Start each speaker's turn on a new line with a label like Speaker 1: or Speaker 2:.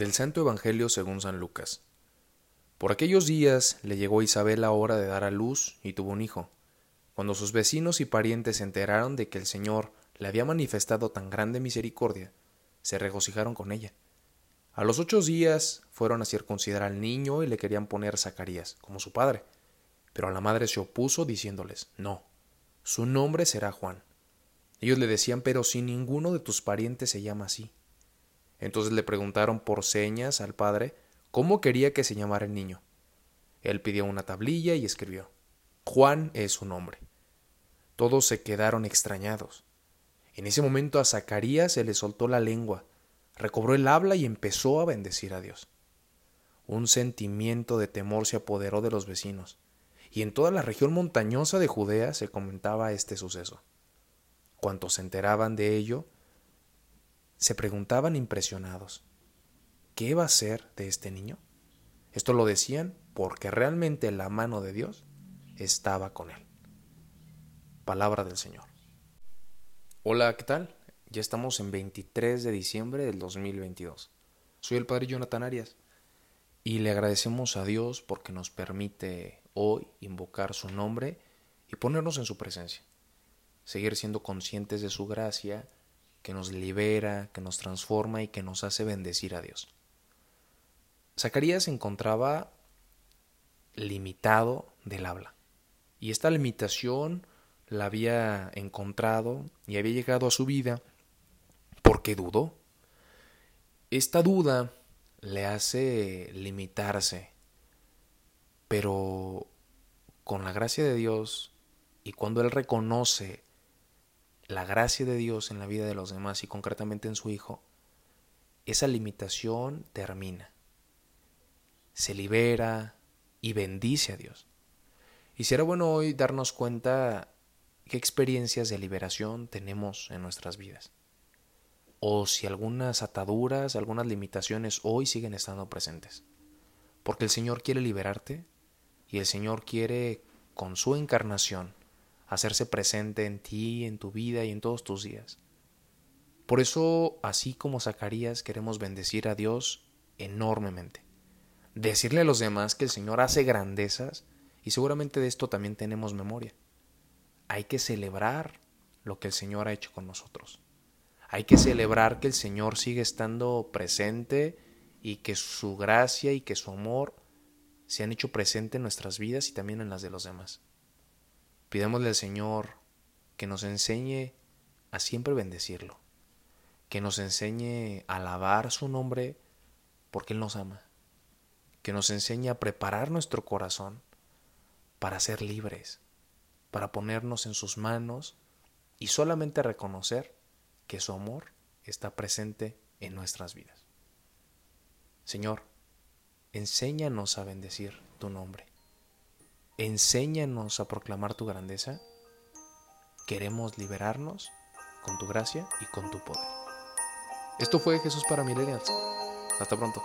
Speaker 1: Del Santo Evangelio según San Lucas. Por aquellos días le llegó a Isabel la hora de dar a luz y tuvo un hijo. Cuando sus vecinos y parientes se enteraron de que el Señor le había manifestado tan grande misericordia, se regocijaron con ella. A los ocho días fueron a circuncidar al niño y le querían poner Zacarías, como su padre. Pero la madre se opuso diciéndoles, no, su nombre será Juan. Ellos le decían, pero si ninguno de tus parientes se llama así. Entonces le preguntaron por señas al padre cómo quería que se llamara el niño. Él pidió una tablilla y escribió, Juan es su nombre. Todos se quedaron extrañados. En ese momento a Zacarías se le soltó la lengua, recobró el habla y empezó a bendecir a Dios. Un sentimiento de temor se apoderó de los vecinos, y en toda la región montañosa de Judea se comentaba este suceso. Cuantos se enteraban de ello, se preguntaban impresionados, ¿qué va a ser de este niño? Esto lo decían porque realmente la mano de Dios estaba con él. Palabra del Señor. Hola, ¿qué tal? Ya estamos en 23 de diciembre del 2022. Soy el Padre Jonathan Arias y le agradecemos a Dios porque nos permite hoy invocar su nombre y ponernos en su presencia seguir siendo conscientes de su gracia, que nos libera, que nos transforma y que nos hace bendecir a Dios. Zacarías se encontraba limitado del habla, y esta limitación la había encontrado y había llegado a su vida porque dudó. Esta duda le hace limitarse, pero con la gracia de Dios y cuando él reconoce la gracia de Dios en la vida de los demás y concretamente en su Hijo, esa limitación termina. Se libera y bendice a Dios. Y será bueno hoy darnos cuenta qué experiencias de liberación tenemos en nuestras vidas. O si algunas ataduras, algunas limitaciones hoy siguen estando presentes. Porque el Señor quiere liberarte y el Señor quiere, con su encarnación, hacerse presente en ti, en tu vida y en todos tus días. Por eso, así como Zacarías, queremos bendecir a Dios enormemente. Decirle a los demás que el Señor hace grandezas y seguramente de esto también tenemos memoria. Hay que celebrar lo que el Señor ha hecho con nosotros. Hay que celebrar que el Señor sigue estando presente y que su gracia y que su amor se han hecho presente en nuestras vidas y también en las de los demás. Pidámosle al Señor que nos enseñe a siempre bendecirlo, que nos enseñe a alabar su nombre porque Él nos ama, que nos enseñe a preparar nuestro corazón para ser libres, para ponernos en sus manos y solamente reconocer que su amor está presente en nuestras vidas. Señor, enséñanos a bendecir tu nombre enséñanos a proclamar tu grandeza. Queremos liberarnos con tu gracia y con tu poder. Esto fue Jesús para Millennials. Hasta pronto.